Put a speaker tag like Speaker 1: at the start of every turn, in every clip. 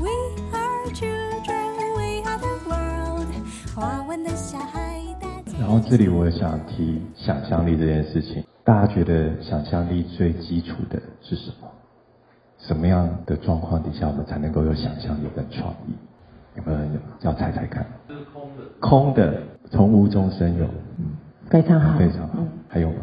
Speaker 1: We are children, we are the world。华文的小孩大家
Speaker 2: 然后这里我想提想象力这件事情，大家觉得想象力最基础的是什么？什么样的状况底下我们才能够有想象力跟创意？有没有人有要猜猜看？
Speaker 3: 是空的。
Speaker 2: 空的，从无中生有，嗯，
Speaker 4: 非常好，
Speaker 2: 非常好
Speaker 4: 嗯，。
Speaker 2: 还有吗？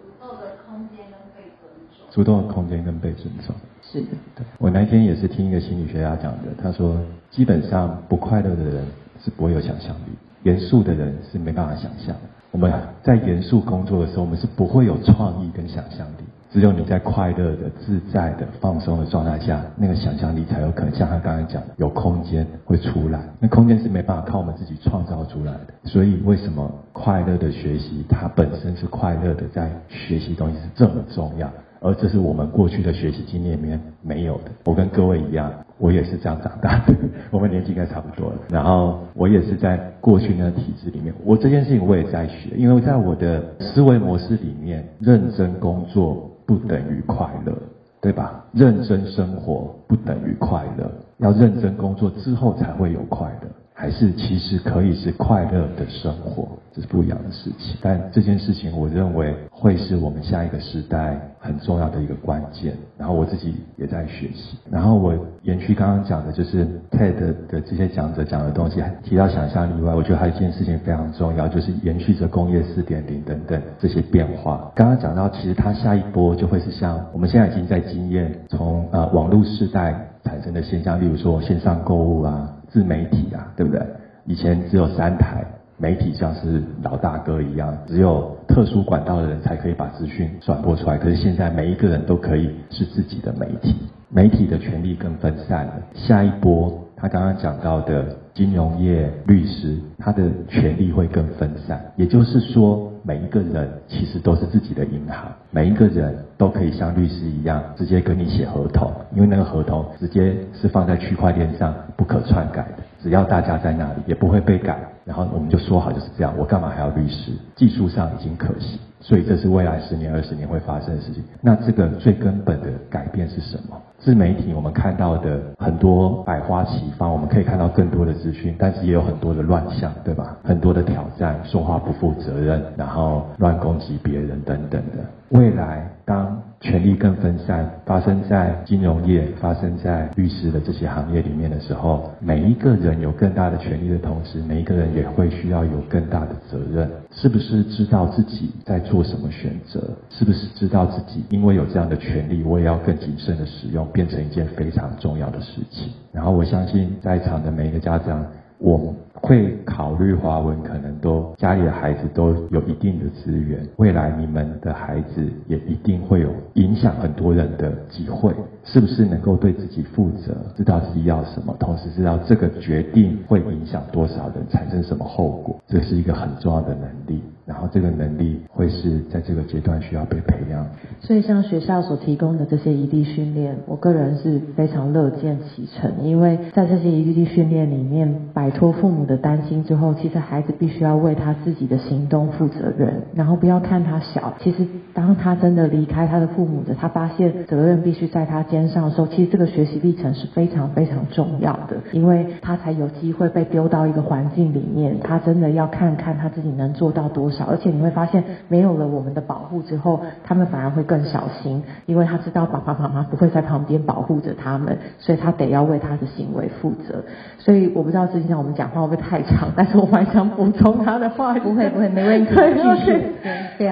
Speaker 2: 主动的空间跟被尊重主动的空间跟被尊重。
Speaker 4: 是的，
Speaker 2: 对我那天也是听一个心理学家讲的，他说，基本上不快乐的人是不会有想象力，严肃的人是没办法想象。我们在严肃工作的时候，我们是不会有创意跟想象力。只有你在快乐的、自在的、放松的状态下，那个想象力才有可能像他刚才讲的，有空间会出来。那空间是没办法靠我们自己创造出来的。所以为什么快乐的学习，它本身是快乐的，在学习东西是这么重要？而这是我们过去的学习经验里面没有的。我跟各位一样，我也是这样长大的，我们年纪应该差不多了。然后我也是在过去那个体制里面，我这件事情我也在学，因为在我的思维模式里面，认真工作不等于快乐，对吧？认真生活不等于快乐，要认真工作之后才会有快乐。还是其实可以是快乐的生活，这是不一样的事情。但这件事情，我认为会是我们下一个时代很重要的一个关键。然后我自己也在学习。然后我延续刚刚讲的，就是 TED 的这些讲者讲的东西，提到想象力以外，我觉得还有一件事情非常重要，就是延续着工业四点零等等这些变化。刚刚讲到，其实它下一波就会是像我们现在已经在经验从呃网络时代产生的现象，例如说线上购物啊。自媒体啊，对不对？以前只有三台媒体，像是老大哥一样，只有特殊管道的人才可以把资讯传播出来。可是现在每一个人都可以是自己的媒体，媒体的权力更分散了。下一波，他刚刚讲到的金融业、律师，他的权力会更分散。也就是说，每一个人其实都是自己的银行，每一个人都可以像律师一样直接跟你写合同，因为那个合同直接是放在区块链上不可篡改的，只要大家在那里也不会被改，然后我们就说好就是这样，我干嘛还要律师？技术上已经可行，所以这是未来十年、二十年会发生的事情。那这个最根本的改变是什么？自媒体我们看到的很多百花齐放，我们可以看到更多的资讯，但是也有很多的乱象，对吧？很多的挑战，说话不负责任，然后乱攻击别人等等的。未来当权力更分散，发生在金融业、发生在律师的这些行业里面的时候，每一个人有更大的权利的同时，每一个人也会需要有更大的责任。是不是知道自己在做什么选择？是不是知道自己因为有这样的权利，我也要更谨慎的使用，变成一件非常重要的事情？然后我相信在场的每一个家长。我会考虑华文，可能都家里的孩子都有一定的资源，未来你们的孩子也一定会有影响很多人的机会，是不是能够对自己负责，知道自己要什么，同时知道这个决定会影响多少人，产生什么后果，这是一个很重要的能力。然后这个能力会是在这个阶段需要被培养。
Speaker 4: 所以像学校所提供的这些异地训练，我个人是非常乐见其成，因为在这些异地训练里面，摆脱父母的担心之后，其实孩子必须要为他自己的行动负责任，然后不要看他小。其实当他真的离开他的父母的，他发现责任必须在他肩上的时候，其实这个学习历程是非常非常重要的，因为他才有机会被丢到一个环境里面，他真的要看看他自己能做到多少。而且你会发现，没有了我们的保护之后，他们反而会更小心，因为他知道爸爸妈妈不会在旁边保护着他们，所以他得要为他的行为负责。所以我不知道之前我们讲话会不太长，但是我蛮想补充他的话。
Speaker 5: 不会不会没问题
Speaker 4: 对
Speaker 5: 继续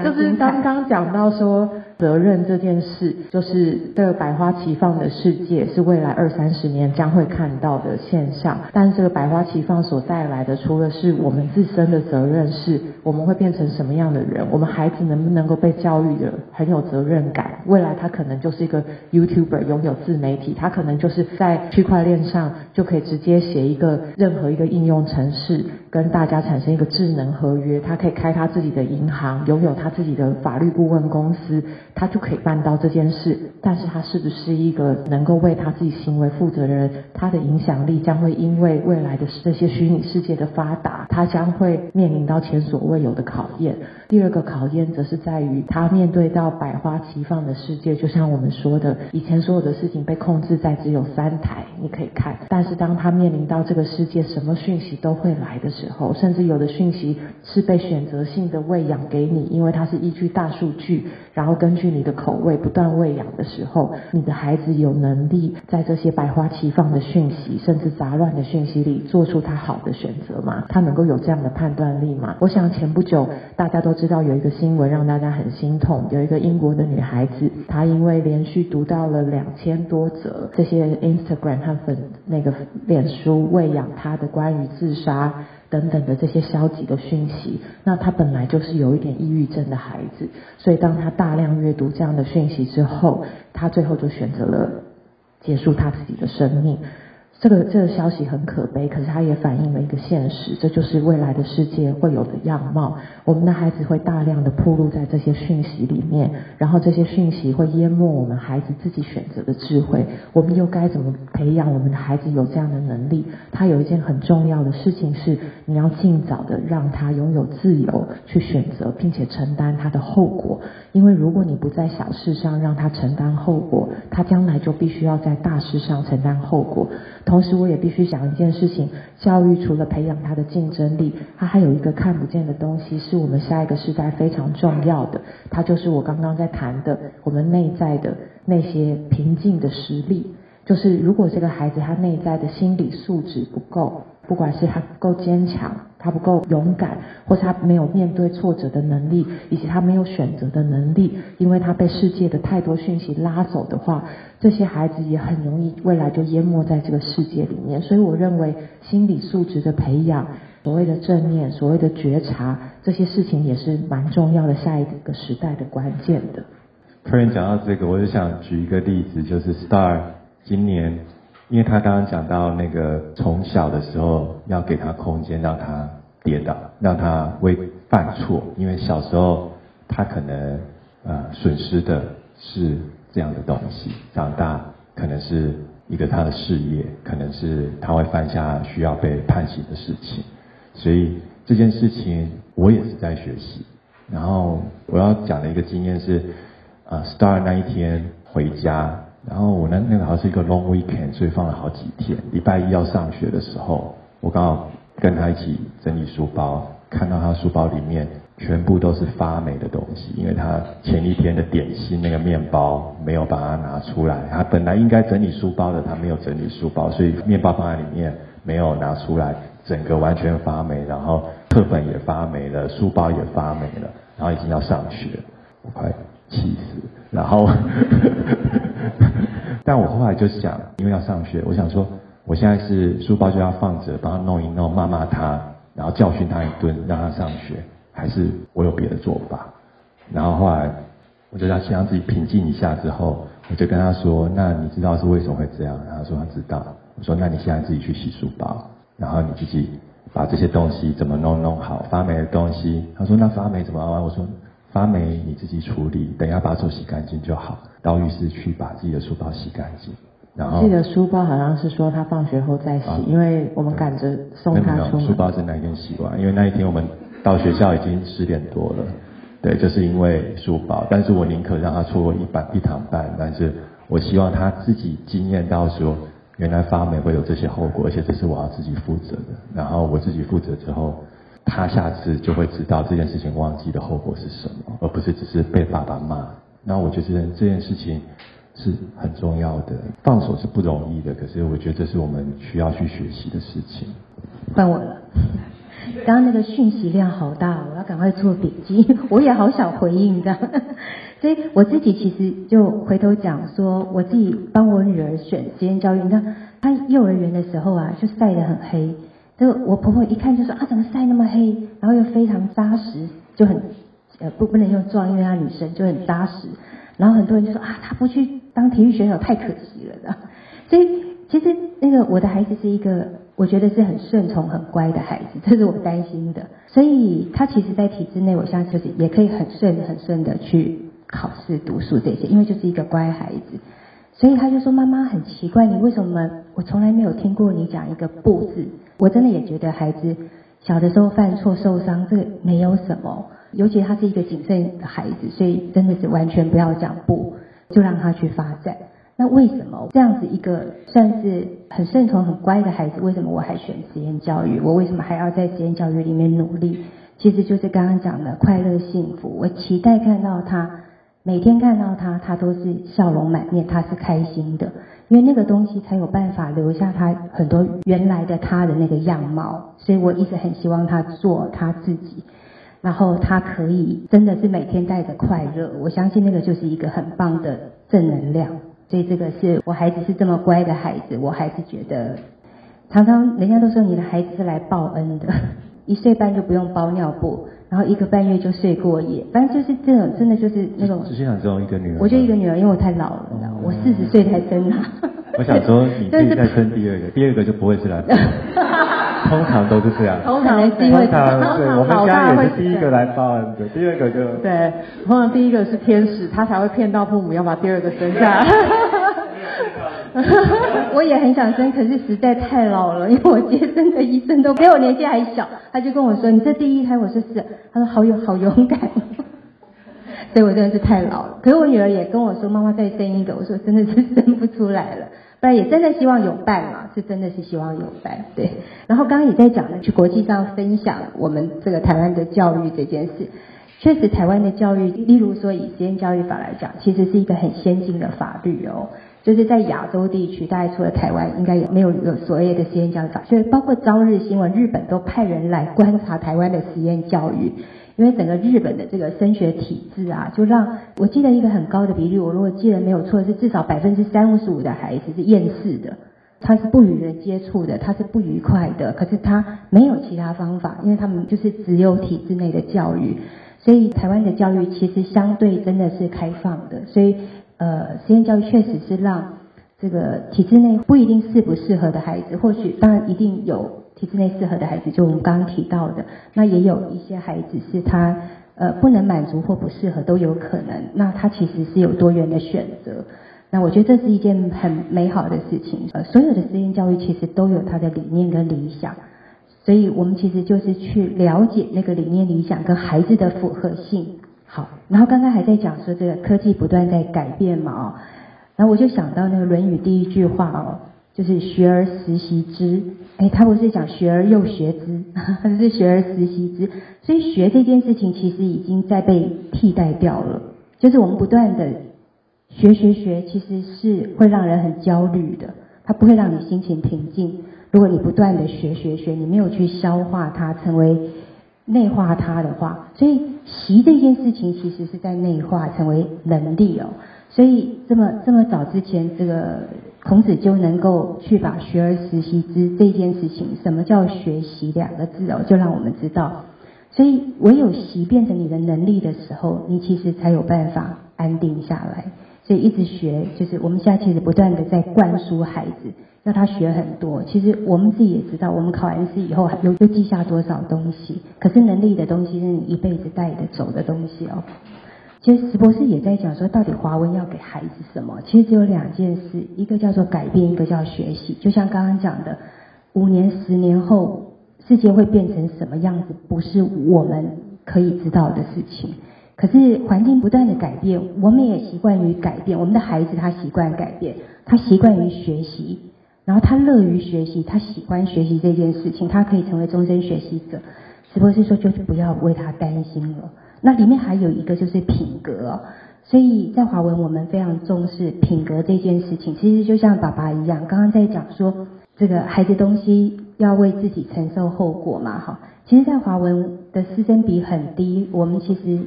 Speaker 4: 就是刚刚讲到说责任这件事，就是这个百花齐放的世界是未来二三十年将会看到的现象。但这个百花齐放所带来的，除了是我们自身的责任，是我们会变成什么样的人？我们孩子能不能够被教育的很有责任感？未来他可能就是一个 YouTuber，拥有自媒体，他可能就是在区块链上就可以直接写一个任何一个应用程式，跟大家产生一个智能合约。他可以开他自己的银行，拥有他自己的法律顾问公司，他就可以办到这件事。但是他是不是一个能够为他自己行为负责的人？他的影响力将会因为未来的这些虚拟世界的发达，他将会面临到前所未有的考验。第二个考验则是在于他面对到百花齐放的世界，就像我们说的，以前所有的事情被控制在只有三台，你可以看。但是当他面临到这个世界什么讯息都会来的时候，甚至有的讯息是被选择性的喂养给你，因为它是依据大数据，然后根据你的口味不断喂养的时候，你的孩子有能力在这些百花齐放的讯息，甚至杂乱的讯息里做出他好的选择吗？他能够有这样的判断力吗？我想前不久大家都知道有一个新闻让大家很心痛，有一个英国的女孩子，她因为连续读到了两千多则这些 Instagram 和粉那个。脸书喂养她的关于自杀等等的这些消极的讯息，那他本来就是有一点抑郁症的孩子，所以当他大量阅读这样的讯息之后，他最后就选择了结束他自己的生命。这个这个消息很可悲，可是它也反映了一个现实，这就是未来的世界会有的样貌。我们的孩子会大量的铺露在这些讯息里面，然后这些讯息会淹没我们孩子自己选择的智慧。我们又该怎么培养我们的孩子有这样的能力？他有一件很重要的事情是，你要尽早的让他拥有自由去选择，并且承担他的后果。因为如果你不在小事上让他承担后果，他将来就必须要在大事上承担后果。同时，我也必须讲一件事情：教育除了培养他的竞争力，他还有一个看不见的东西，是我们下一个时代非常重要的。它就是我刚刚在谈的，我们内在的那些平静的实力。就是如果这个孩子他内在的心理素质不够。不管是他不够坚强，他不够勇敢，或是他没有面对挫折的能力，以及他没有选择的能力，因为他被世界的太多讯息拉走的话，这些孩子也很容易未来就淹没在这个世界里面。所以我认为心理素质的培养，所谓的正念，所谓的觉察，这些事情也是蛮重要的，下一个时代的关键的。
Speaker 2: 突然讲到这个，我就想举一个例子，就是 Star 今年。因为他刚刚讲到那个从小的时候要给他空间，让他跌倒，让他会犯错。因为小时候他可能呃损失的是这样的东西，长大可能是一个他的事业，可能是他会犯下需要被判刑的事情。所以这件事情我也是在学习。然后我要讲的一个经验是，呃，Star 那一天回家。然后我那那个好像是一个 long weekend，所以放了好几天。礼拜一要上学的时候，我刚好跟他一起整理书包，看到他书包里面全部都是发霉的东西，因为他前一天的点心那个面包没有把它拿出来。他本来应该整理书包的，他没有整理书包，所以面包放在里面没有拿出来，整个完全发霉。然后课本也发霉了，书包也发霉了，然后已经要上学，我快气死。然后。但我后来就想，因为要上学，我想说，我现在是书包就要放着，帮他弄一弄，骂骂他，然后教训他一顿，让他上学，还是我有别的做法？然后后来，我就让先让自己平静一下之后，我就跟他说：“那你知道是为什么会这样？”他说他知道。我说：“那你现在自己去洗书包，然后你自己把这些东西怎么弄弄好，发霉的东西。”他说：“那发霉怎么办？”我说。发霉你自己处理，等下把手洗干净就好。到浴室去把自己的书包洗干净，然后。
Speaker 4: 记得书包好像是说他放学后再洗，因为我们赶着送他出门。
Speaker 2: 书包是那一天洗完，因为那一天我们到学校已经十点多了。对，就是因为书包，但是我宁可让他错过一班一堂半，但是我希望他自己经验到说，原来发霉会有这些后果，而且这是我要自己负责的。然后我自己负责之后。他下次就会知道这件事情忘记的后果是什么，而不是只是被爸爸骂。那我觉得这件事情是很重要的，放手是不容易的，可是我觉得这是我们需要去学习的事情。
Speaker 3: 换我了，刚刚那个讯息量好大，我要赶快做笔记。我也好想回应的，所以我自己其实就回头讲说，我自己帮我女儿选实验教育，你看她幼儿园的时候啊，就晒得很黑。就我婆婆一看就说啊，怎么晒那么黑？然后又非常扎实，就很呃不不能用壮，因为她女生就很扎实。然后很多人就说啊，她不去当体育选手太可惜了的。所以其实那个我的孩子是一个，我觉得是很顺从、很乖的孩子，这是我担心的。所以他其实，在体制内，我相信就是也可以很顺、很顺的去考试、读书这些，因为就是一个乖孩子。所以他就说：“妈妈很奇怪，你为什么我从来没有听过你讲一个不字？”我真的也觉得孩子小的时候犯错受伤，这个没有什么。尤其他是一个谨慎的孩子，所以真的是完全不要讲不，就让他去发展。那为什么这样子一个算是很顺从、很乖的孩子，为什么我还选实验教育？我为什么还要在实验教育里面努力？其实就是刚刚讲的快乐幸福。我期待看到他每天看到他，他都是笑容满面，他是开心的，因为那个东西才有办法留下他很多原来的他的那个样貌。所以我一直很希望他做他自己。然后他可以真的是每天带着快乐，我相信那个就是一个很棒的正能量。所以这个是我孩子是这么乖的孩子，我还是觉得常常人家都说你的孩子是来报恩的，一岁半就不用包尿布，然后一个半月就睡过夜，反正就是这种真的就是那种。
Speaker 2: 只是想只有一个女儿。
Speaker 3: 我就一个女儿，因为我太老了，你知道我四十岁才生她。
Speaker 2: 我想说你自己再生第二个，第二个就不会是来。通常都是这样，
Speaker 4: 通常
Speaker 3: 是因为
Speaker 2: 通常对，我们家也是第一个来报恩的，第二个就
Speaker 4: 对，通常第一个是天使，他才会骗到父母要把第二个生下来。
Speaker 3: 我也很想生，可是实在太老了，因为我接生的医生都比我年纪还小，他就跟我说：“你这第一胎，我说是。”他说：“好勇好勇敢。” 所以我真的是太老了。可是我女儿也跟我说：“妈妈再生一个。”我说：“真的是生不出来了。”不然也真的希望有伴嘛，是真的是希望有伴，对。然后刚刚也在讲呢，去国际上分享我们这个台湾的教育这件事，确实台湾的教育，例如说以实验教育法来讲，其实是一个很先进的法律哦，就是在亚洲地区，大概除了台湾，应该也没有有所谓的实验教育法，所以包括朝日新闻，日本都派人来观察台湾的实验教育。因为整个日本的这个升学体制啊，就让我记得一个很高的比例，我如果记得没有错，是至少百分之三五十五的孩子是厌世的，他是不与人接触的，他是不愉快的，可是他没有其他方法，因为他们就是只有体制内的教育，所以台湾的教育其实相对真的是开放的，所以呃，实验教育确实是让这个体制内不一定适不适合的孩子，或许当然一定有。体制内适合的孩子，就我们刚刚提到的，那也有一些孩子是他呃不能满足或不适合都有可能，那他其实是有多元的选择。那我觉得这是一件很美好的事情。呃，所有的实验教育其实都有它的理念跟理想，所以我们其实就是去了解那个理念理想跟孩子的符合性。好，然后刚刚还在讲说这个科技不断在改变嘛哦，然后我就想到那个《论语》第一句话哦。就是学而时习之，哎，他不是讲学而又学之，是学而时习之。所以学这件事情其实已经在被替代掉了。就是我们不断的学学学，其实是会让人很焦虑的，它不会让你心情平静。如果你不断的学学学，你没有去消化它，成为内化它的话，所以习这件事情其实是在内化成为能力哦。所以这么这么早之前，这个孔子就能够去把“学而时习之”这件事情，什么叫学习两个字哦，就让我们知道。所以唯有习变成你的能力的时候，你其实才有办法安定下来。所以一直学，就是我们现在其实不断的在灌输孩子，让他学很多。其实我们自己也知道，我们考完试以后又又记下多少东西。可是能力的东西是你一辈子带着走的东西哦。其实石博士也在讲说，到底华文要给孩子什么？其实只有两件事，一个叫做改变，一个叫学习。就像刚刚讲的，五年、十年后世界会变成什么样子，不是我们可以知道的事情。可是环境不断的改变，我们也习惯于改变。我们的孩子他习惯改变，他习惯于学习，然后他乐于学习，他喜欢学习这件事情，他可以成为终身学习者。石博士说，就是不要为他担心了。那里面还有一个就是品格，所以在华文我们非常重视品格这件事情。其实就像爸爸一样，刚刚在讲说这个孩子东西要为自己承受后果嘛，哈。其实，在华文的师生比很低，我们其实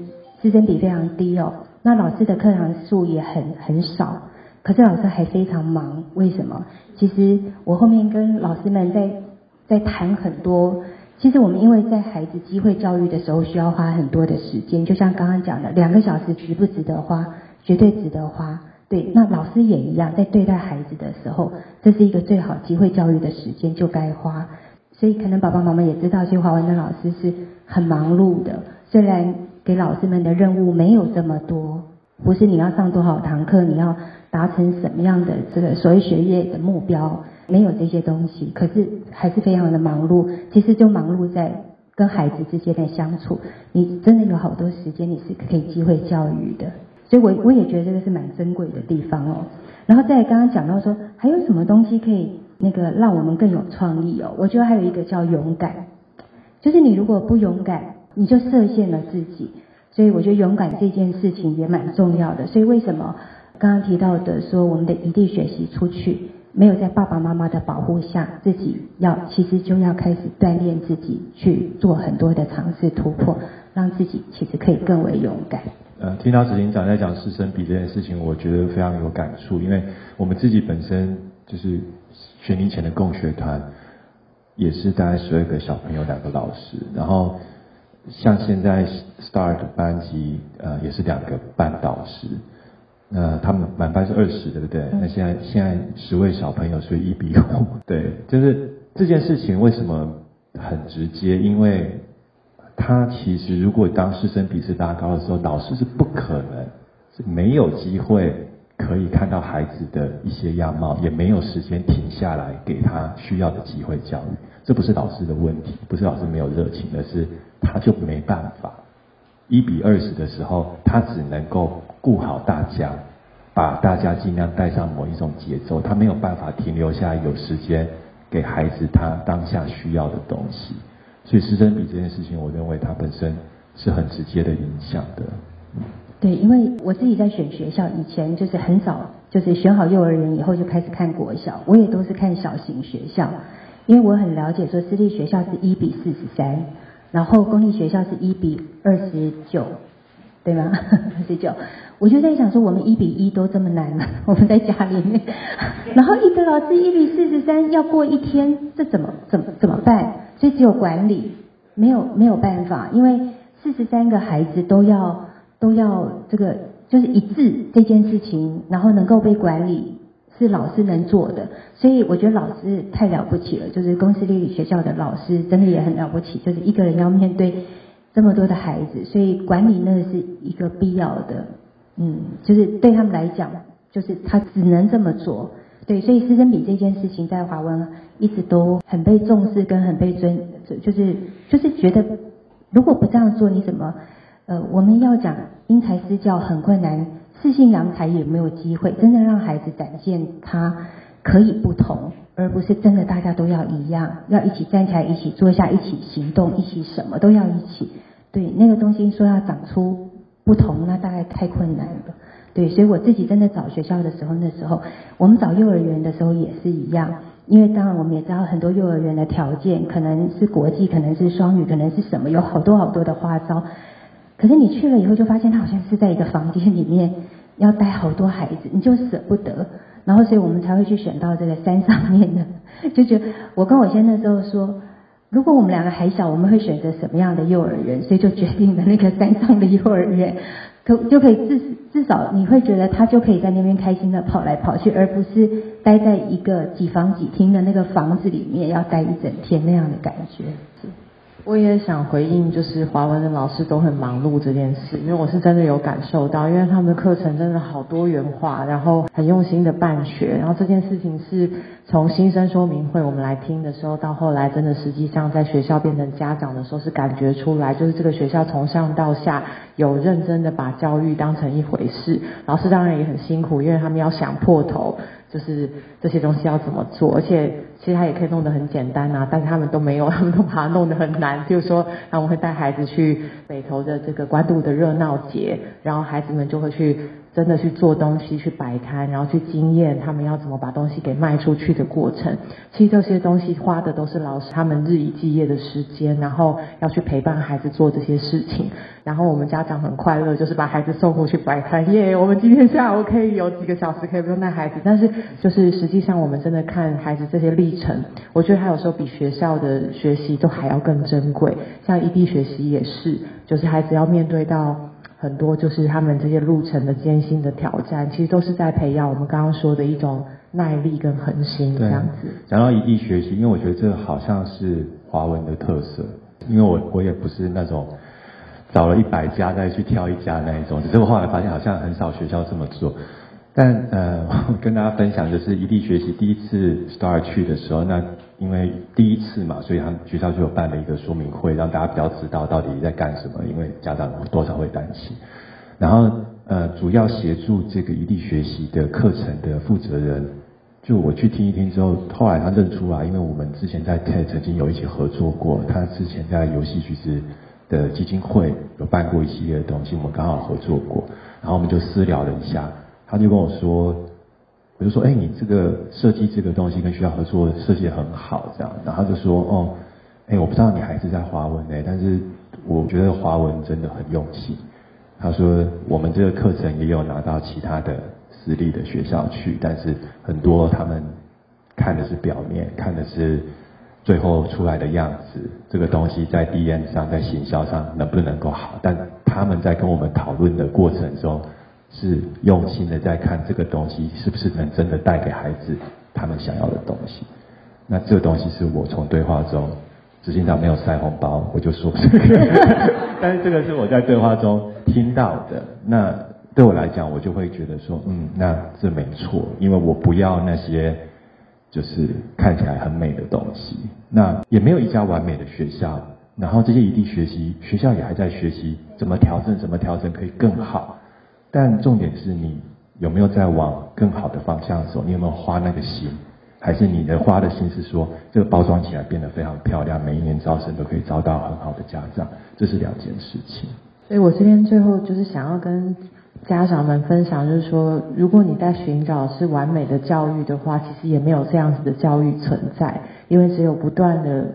Speaker 3: 师生比非常低哦。那老师的课堂数也很很少，可是老师还非常忙。为什么？其实我后面跟老师们在在谈很多。其实我们因为在孩子机会教育的时候需要花很多的时间，就像刚刚讲的，两个小时值不值得花？绝对值得花。对，那老师也一样，在对待孩子的时候，这是一个最好机会教育的时间，就该花。所以可能爸爸妈妈也知道，其实华文的老师是很忙碌的，虽然给老师们的任务没有这么多，不是你要上多少堂课，你要达成什么样的这个所谓学业的目标，没有这些东西，可是还是非常的忙碌。其实就忙碌在跟孩子之间的相处，你真的有好多时间，你是可以机会教育的。所以我我也觉得这个是蛮珍贵的地方哦。然后再刚刚讲到说，还有什么东西可以那个让我们更有创意哦？我觉得还有一个叫勇敢，就是你如果不勇敢，你就设限了自己。所以我觉得勇敢这件事情也蛮重要的。所以为什么刚刚提到的说，我们的异地学习出去，没有在爸爸妈妈的保护下，自己要其实就要开始锻炼自己，去做很多的尝试突破，让自己其实可以更为勇敢。
Speaker 2: 呃，听到执行长在讲师生比这件事情，我觉得非常有感触，因为我们自己本身就是学龄前的共学团，也是大概十二个小朋友，两个老师，然后像现在 Start 班级，呃，也是两个班导师，那他们满班是二十，对不对？那现在现在十位小朋友，所以一比五，对，就是这件事情为什么很直接？因为他其实如果当师生比是拉高的时候，老师是不可能是没有机会可以看到孩子的一些样貌，也没有时间停下来给他需要的机会教育。这不是老师的问题，不是老师没有热情，而是他就没办法。一比二十的时候，他只能够顾好大家，把大家尽量带上某一种节奏，他没有办法停留下来，有时间给孩子他当下需要的东西。所以师生比这件事情，我认为它本身是很直接的影响的。
Speaker 3: 对，因为我自己在选学校以前，就是很早就是选好幼儿园以后就开始看国小，我也都是看小型学校，因为我很了解说私立学校是一比四十三，然后公立学校是一比二十九，对吗？二十九，我就在想说，我们一比一都这么难了，我们在家里面，然后一个老师一比四十三要过一天，这怎么怎么怎么办？所以只有管理，没有没有办法，因为四十三个孩子都要都要这个就是一致这件事情，然后能够被管理是老师能做的，所以我觉得老师太了不起了，就是公司立学校的老师真的也很了不起，就是一个人要面对这么多的孩子，所以管理那个是一个必要的，嗯，就是对他们来讲，就是他只能这么做。对，所以师生比这件事情在华文一直都很被重视，跟很被尊，就是就是觉得如果不这样做，你怎么呃，我们要讲因材施教很困难，适性扬才也没有机会，真的让孩子展现他可以不同，而不是真的大家都要一样，要一起站起来，一起坐下，一起行动，一起什么都要一起。对，那个东西说要长出不同，那大概太困难了。对，所以我自己真的找学校的时候，那时候我们找幼儿园的时候也是一样，因为当然我们也知道很多幼儿园的条件可能是国际，可能是双语，可能是什么，有好多好多的花招。可是你去了以后，就发现他好像是在一个房间里面要带好多孩子，你就舍不得。然后所以我们才会去选到这个山上面的，就觉得我跟我先那时候说，如果我们两个还小，我们会选择什么样的幼儿园？所以就决定了那个山上的幼儿园。可就可以至至少你会觉得他就可以在那边开心的跑来跑去，而不是待在一个几房几厅的那个房子里面要待一整天那样的感觉。
Speaker 4: 我也想回应，就是华文的老师都很忙碌这件事，因为我是真的有感受到，因为他们的课程真的好多元化，然后很用心的办学，然后这件事情是从新生说明会我们来听的时候，到后来真的实际上在学校变成家长的时候，是感觉出来，就是这个学校从上到下有认真的把教育当成一回事，老师当然也很辛苦，因为他们要想破头。就是这些东西要怎么做，而且其实他也可以弄得很简单啊，但是他们都没有，他们都把它弄得很难。就是说，他们会带孩子去北投的这个关渡的热闹节，然后孩子们就会去。真的去做东西，去摆摊，然后去经验他们要怎么把东西给卖出去的过程。其实这些东西花的都是老师他们日以继夜的时间，然后要去陪伴孩子做这些事情。然后我们家长很快乐，就是把孩子送回去摆摊，耶！我们今天下午可以有几个小时可以不用带孩子。但是就是实际上我们真的看孩子这些历程，我觉得他有时候比学校的学习都还要更珍贵。像异地学习也是，就是孩子要面对到。很多就是他们这些路程的艰辛的挑战，其实都是在培养我们刚刚说的一种耐力跟恒心这样子。
Speaker 2: 讲到异地学习，因为我觉得这好像是华文的特色，因为我我也不是那种找了一百家再去挑一家那一种，只是我后来发现好像很少学校这么做。但呃，我跟大家分享就是异地学习第一次 Star 去的时候，那因为第一次嘛，所以他们学校就有办了一个说明会，让大家比较知道到底在干什么，因为家长多少会担心。然后呃，主要协助这个异地学习的课程的负责人，就我去听一听之后，后来他认出来，因为我们之前在 TED 曾经有一起合作过，他之前在游戏橘子的基金会有办过一系列的东西，我们刚好合作过，然后我们就私聊了一下，他就跟我说，我就说，哎、你这个设计这个东西跟学校合作设计得很好，这样，然后就说，哦，哎、我不知道你还是在华文呢、但是我觉得华文真的很用心。他说我们这个课程也有拿到其他的私立的学校去，但是很多他们看的是表面，看的是最后出来的样子，这个东西在 D N 上，在行销上能不能够好？但他们在跟我们讨论的过程中，是用心的在看这个东西是不是能真的带给孩子他们想要的东西。那这个东西是我从对话中，执行长没有塞红包，我就说这个，但是这个是我在对话中听到的。那对我来讲，我就会觉得说，嗯，那这没错，因为我不要那些就是看起来很美的。东西。那也没有一家完美的。学校，然后这些异地学习学校也还在学习怎么调整，怎么调整可以更好。但重点是你有没有在往更好的方向走？你有没有花那个心？还是你的花的心是说，这个包装起来变得非常漂亮，每一年招生都可以招到很好的家长，这是两件事情。
Speaker 4: 所以我这边最后就是想要跟家长们分享，就是说，如果你在寻找是完美的教育的话，其实也没有这样子的教育存在，因为只有不断的、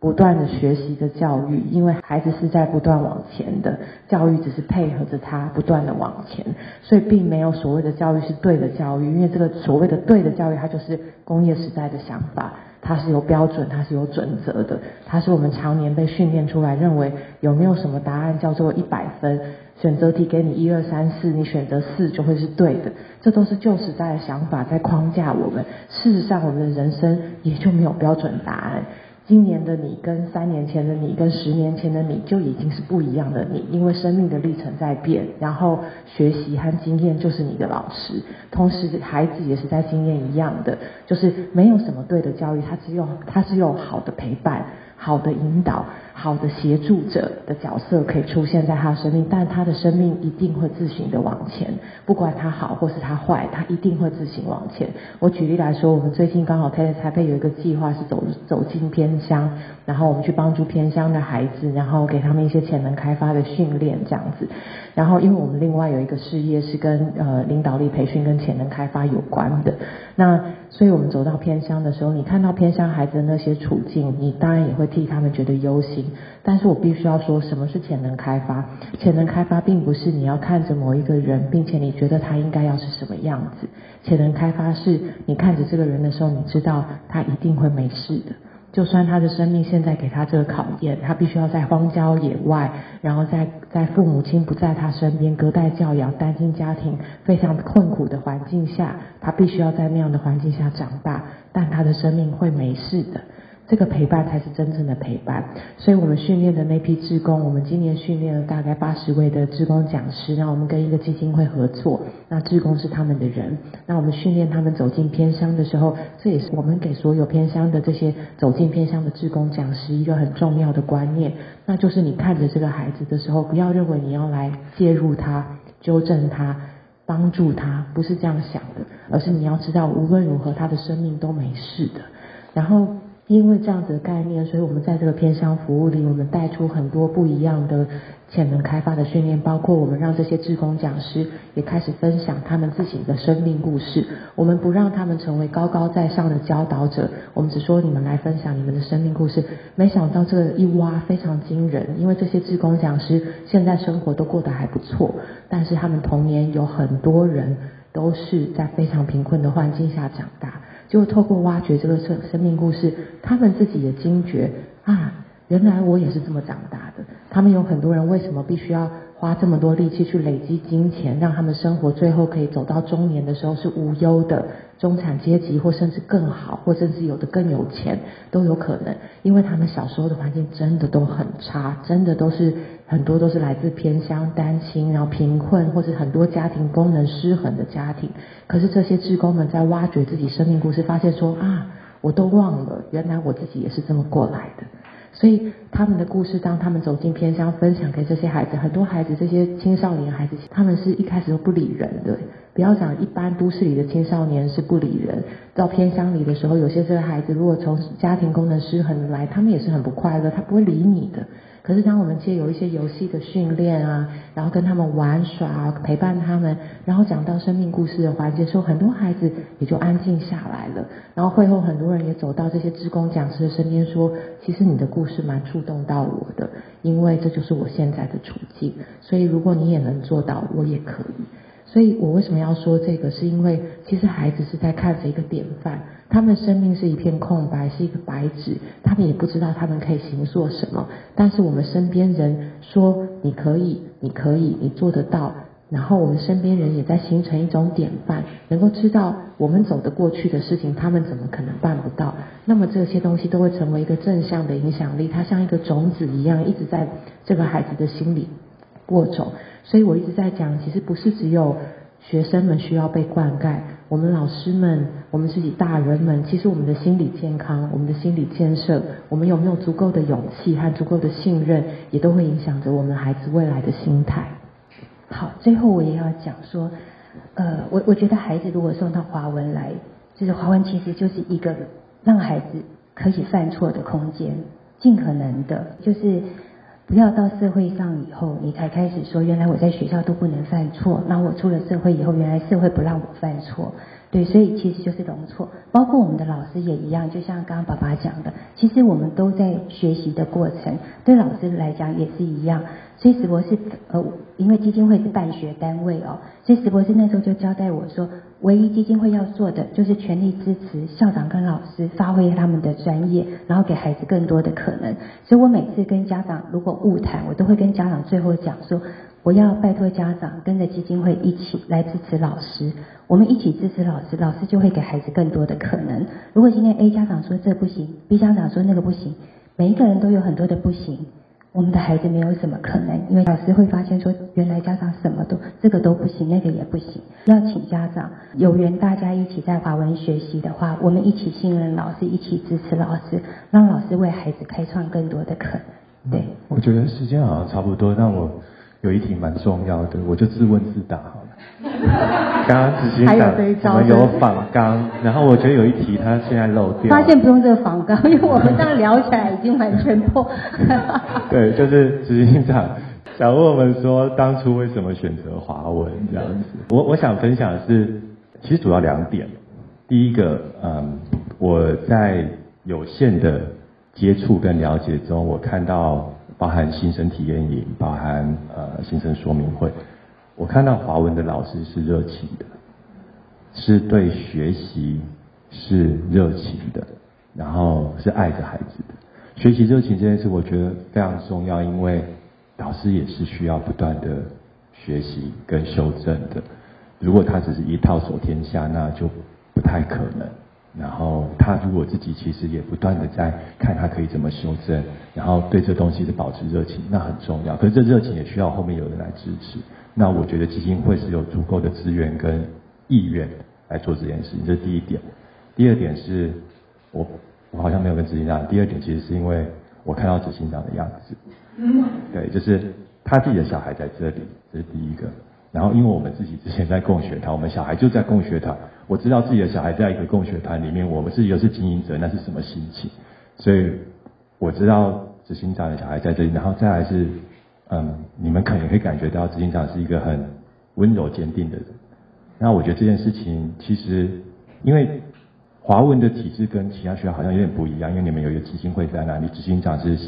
Speaker 4: 不断的学习的教育，因为孩子是在不断往前的，教育只是配合着他不断的往前，所以并没有所谓的教育是对的教育，因为这个所谓的对的教育，它就是工业时代的想法。它是有标准，它是有准则的，它是我们常年被训练出来，认为有没有什么答案叫做一百分，选择题给你一二三四，你选择四就会是对的，这都是旧时代的。想法在框架我们。事实上，我们的。人生也就没有标准答案。今年的你跟三年前的你跟十年前的你就已经是不一样的你，因为生命的历程在变，然后学习和经验就是你的老师，同时孩子也是在经验一样的，就是没有什么对的教育，他只有他只有好的陪伴、好的引导、好的协助者的角色可以出现在他的生命，但他的生命一定会自行的往前，不管他好或是他坏，他一定会自行往前。我举例来说，我们最近刚好台台北有一个计划是走走进偏乡，然后我们去帮助偏乡的孩子，然后给他们一些潜能开发的训练这样子。然后，因为我们另外有一个事业是跟呃领导力培训跟潜能开发有关的，那所以我们走到偏乡的时候，你看到偏乡孩子的那些处境，你当然也会替他们觉得忧心。但是我必须要说，什么是潜能开发？潜能开发并不是你要看着某一个人，并且你觉得他应该要是什么样子。潜能开发是你看着这个人的时候，你知道他一定会没事的。就算他的生命现在给他这个考验，他必须要在荒郊野外，然后在在父母亲不在他身边，隔代教养、单亲家庭非常困苦的环境下，他必须要在那样的环境下长大，但他的生命会没事的。这个陪伴才是真正的陪伴，所以我们训练的那批志工，我们今年训练了大概八十位的志工讲师，那我们跟一个基金会合作，那志工是他们的人，那我们训练他们走进偏乡的时候，这也是我们给所有偏乡的这些走进偏乡的志工讲师一个很重要的观念，那就是你看着这个孩子的时候，不要认为你要来介入他、纠正他。帮助他不是这样想的，而是你要知道，无论如何他的生命都没事的。然后因为这样子的概念，所以我们在这个偏乡服务里，我们带出很多不一样的潜能开发的训练，包括我们让这些志工讲师也开始分享他们自己的生命故事。我们不让他们成为高高在上的教导者，我们只说你们来分享你们的生命故事。没想到这一挖非常惊人，因为这些志工讲师现在生活都过得还不错，但是他们童年有很多人都是在非常贫困的环境下长大。就透过挖掘这个生生命故事，他们自己也惊觉啊，原来我也是这么长大的。他们有很多人为什么必须要花这么多力气去累积金钱，让他们生活最后可以走到中年的时候是无忧的，中产阶级或甚至更好，或甚至有的更有钱都有可能，因为他们小时候的环境真的都很差，真的都是很多都是来自偏乡、单亲，然后贫困，或是很多家庭功能失衡的家庭。可是这些志工们在挖掘自己生命故事，发现说啊，我都忘了，原来我自己也是这么过来的。所以他们的故事，当他们走进偏乡，分享给这些孩子，很多孩子，这些青少年孩子，他们是一开始都不理人的。不要讲一般都市里的青少年是不理人，到偏乡里的时候，有些这个孩子如果从家庭功能失衡来，他们也是很不快乐，他不会理你的。可是当我们借有一些游戏的训练啊，然后跟他们玩耍，陪伴他们，然后讲到生命故事的环节时候，很多孩子也就安静下来了。然后会后很多人也走到这些职工讲师的身边说：“其实你的故事蛮触动到我的，因为这就是我现在的处境。所以如果你也能做到，我也可以。”所以我为什么要说这个？是因为其实孩子是在看着一个典范，他们生命是一片空白，是一个白纸，他们也不知道他们可以行做什么。但是我们身边人说你可以，你可以，你做得到。然后我们身边人也在形成一种典范，能够知道我们走得过去的事情，他们怎么可能办不到？那么这些东西都会成为一个正向的影响力，它像一个种子一样，一直在这个孩子的心里播种。所以我一直在讲，其实不是只有学生们需要被灌溉，我们老师们，我们自己大人们，其实我们的心理健康，我们的心理建设，我们有没有足够的勇气和足够的信任，也都会影响着我们孩子未来的心态。
Speaker 3: 好，最后我也要讲说，呃，我我觉得孩子如果送到华文来，就是华文其实就是一个让孩子可以犯错的空间，尽可能的，就是。不要到社会上以后，你才开始说，原来我在学校都不能犯错，那我出了社会以后，原来社会不让我犯错。对，所以其实就是容错，包括我们的老师也一样，就像刚刚爸爸讲的，其实我们都在学习的过程，对老师来讲也是一样。所以石博士，呃，因为基金会是办学单位哦，所以石博士那时候就交代我说，唯一基金会要做的就是全力支持校长跟老师发挥他们的专业，然后给孩子更多的可能。所以我每次跟家长如果误谈，我都会跟家长最后讲说。我要拜托家长跟着基金会一起来支持老师，我们一起支持老师，老师就会给孩子更多的可能。如果今天 A 家长说这不行，B 家长说那个不行，每一个人都有很多的不行，我们的孩子没有什么可能，因为老师会发现说原来家长什么都这个都不行，那个也不行。要请家长有缘大家一起在华文学习的话，我们一起信任老师，一起支持老师，让老师为孩子开创更多的可能。对，
Speaker 2: 我觉得时间好像差不多，但我。有一题蛮重要的，我就自问自答好了。刚刚执行长我们有仿纲，然后我觉得有一题他现在漏掉。
Speaker 3: 发现不用这个仿纲，因为我们这样聊起来已经完全破。
Speaker 2: 对，就是执行长想问我们说，当初为什么选择华文这样子？我我想分享的是，其实主要两点。第一个，嗯，我在有限的接触跟了解中，我看到。包含新生体验营，包含呃新生说明会，我看到华文的老师是热情的，是对学习是热情的，然后是爱着孩子的。学习热情这件事，我觉得非常重要，因为老师也是需要不断的学习跟修正的。如果他只是一套走天下，那就不太可能。然后他如果自己其实也不断的在看他可以怎么修正，然后对这东西是保持热情，那很重要。可是这热情也需要后面有人来支持。那我觉得基金会是有足够的资源跟意愿来做这件事情，这是第一点。第二点是我我好像没有跟执行长。第二点其实是因为我看到执行长的样子，对，就是他自己的小孩在这里，这是第一个。然后，因为我们自己之前在共学团，我们小孩就在共学团，我知道自己的小孩在一个共学团里面，我们自己又是经营者，那是什么心情？所以我知道执行长的小孩在这里，然后再来是，嗯，你们可能会感觉到执行长是一个很温柔坚定的人。那我觉得这件事情其实，因为华文的体制跟其他学校好像有点不一样，因为你们有一个基金会在那里，执行长是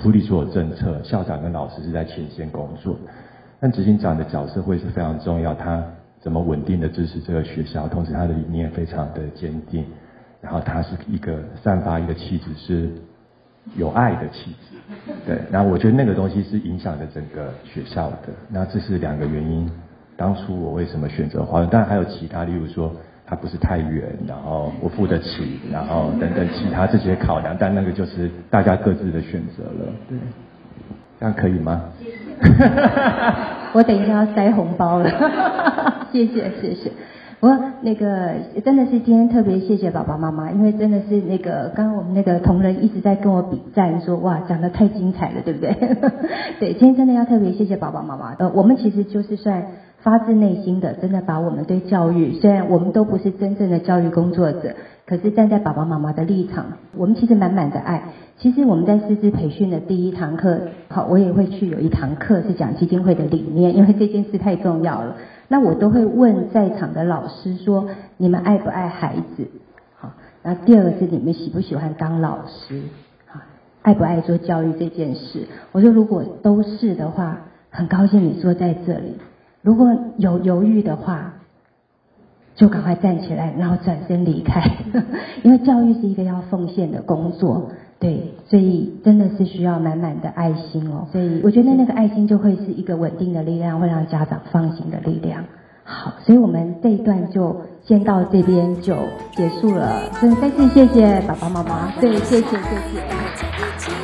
Speaker 2: 处理所有政策，校长跟老师是在前线工作。但执行长的角色会是非常重要，他怎么稳定的支持这个学校，同时他的理念非常的坚定，然后他是一个散发一个气质是有爱的气质。对，然后我觉得那个东西是影响着整个学校的。那这是两个原因，当初我为什么选择华文？当然还有其他，例如说它不是太远，然后我付得起，然后等等其他这些考量。但那个就是大家各自的选择了。对，这样可以吗？
Speaker 3: 我等一下要塞红包了，谢 谢谢谢。我那个真的是今天特别谢谢爸爸妈妈，因为真的是那个刚刚我们那个同仁一直在跟我比赞，说哇讲的太精彩了，对不对？对，今天真的要特别谢谢爸爸妈妈。呃，我们其实就是算发自内心的，真的把我们对教育，虽然我们都不是真正的教育工作者，可是站在爸爸妈妈的立场，我们其实满满的爱。其实我们在师资培训的第一堂课，好，我也会去有一堂课是讲基金会的理念，因为这件事太重要了。那我都会问在场的老师说：你们爱不爱孩子？好，那第二个是你们喜不喜欢当老师？好，爱不爱做教育这件事？我说如果都是的话，很高兴你坐在这里。如果有犹豫的话，就赶快站起来，然后转身离开，因为教育是一个要奉献的工作。对，所以真的是需要满满的爱心哦。所以我觉得那个爱心就会是一个稳定的力量，会让家长放心的力量。好，所以我们这一段就先到这边就结束了。真的再次谢谢爸爸妈妈，对，谢谢谢谢。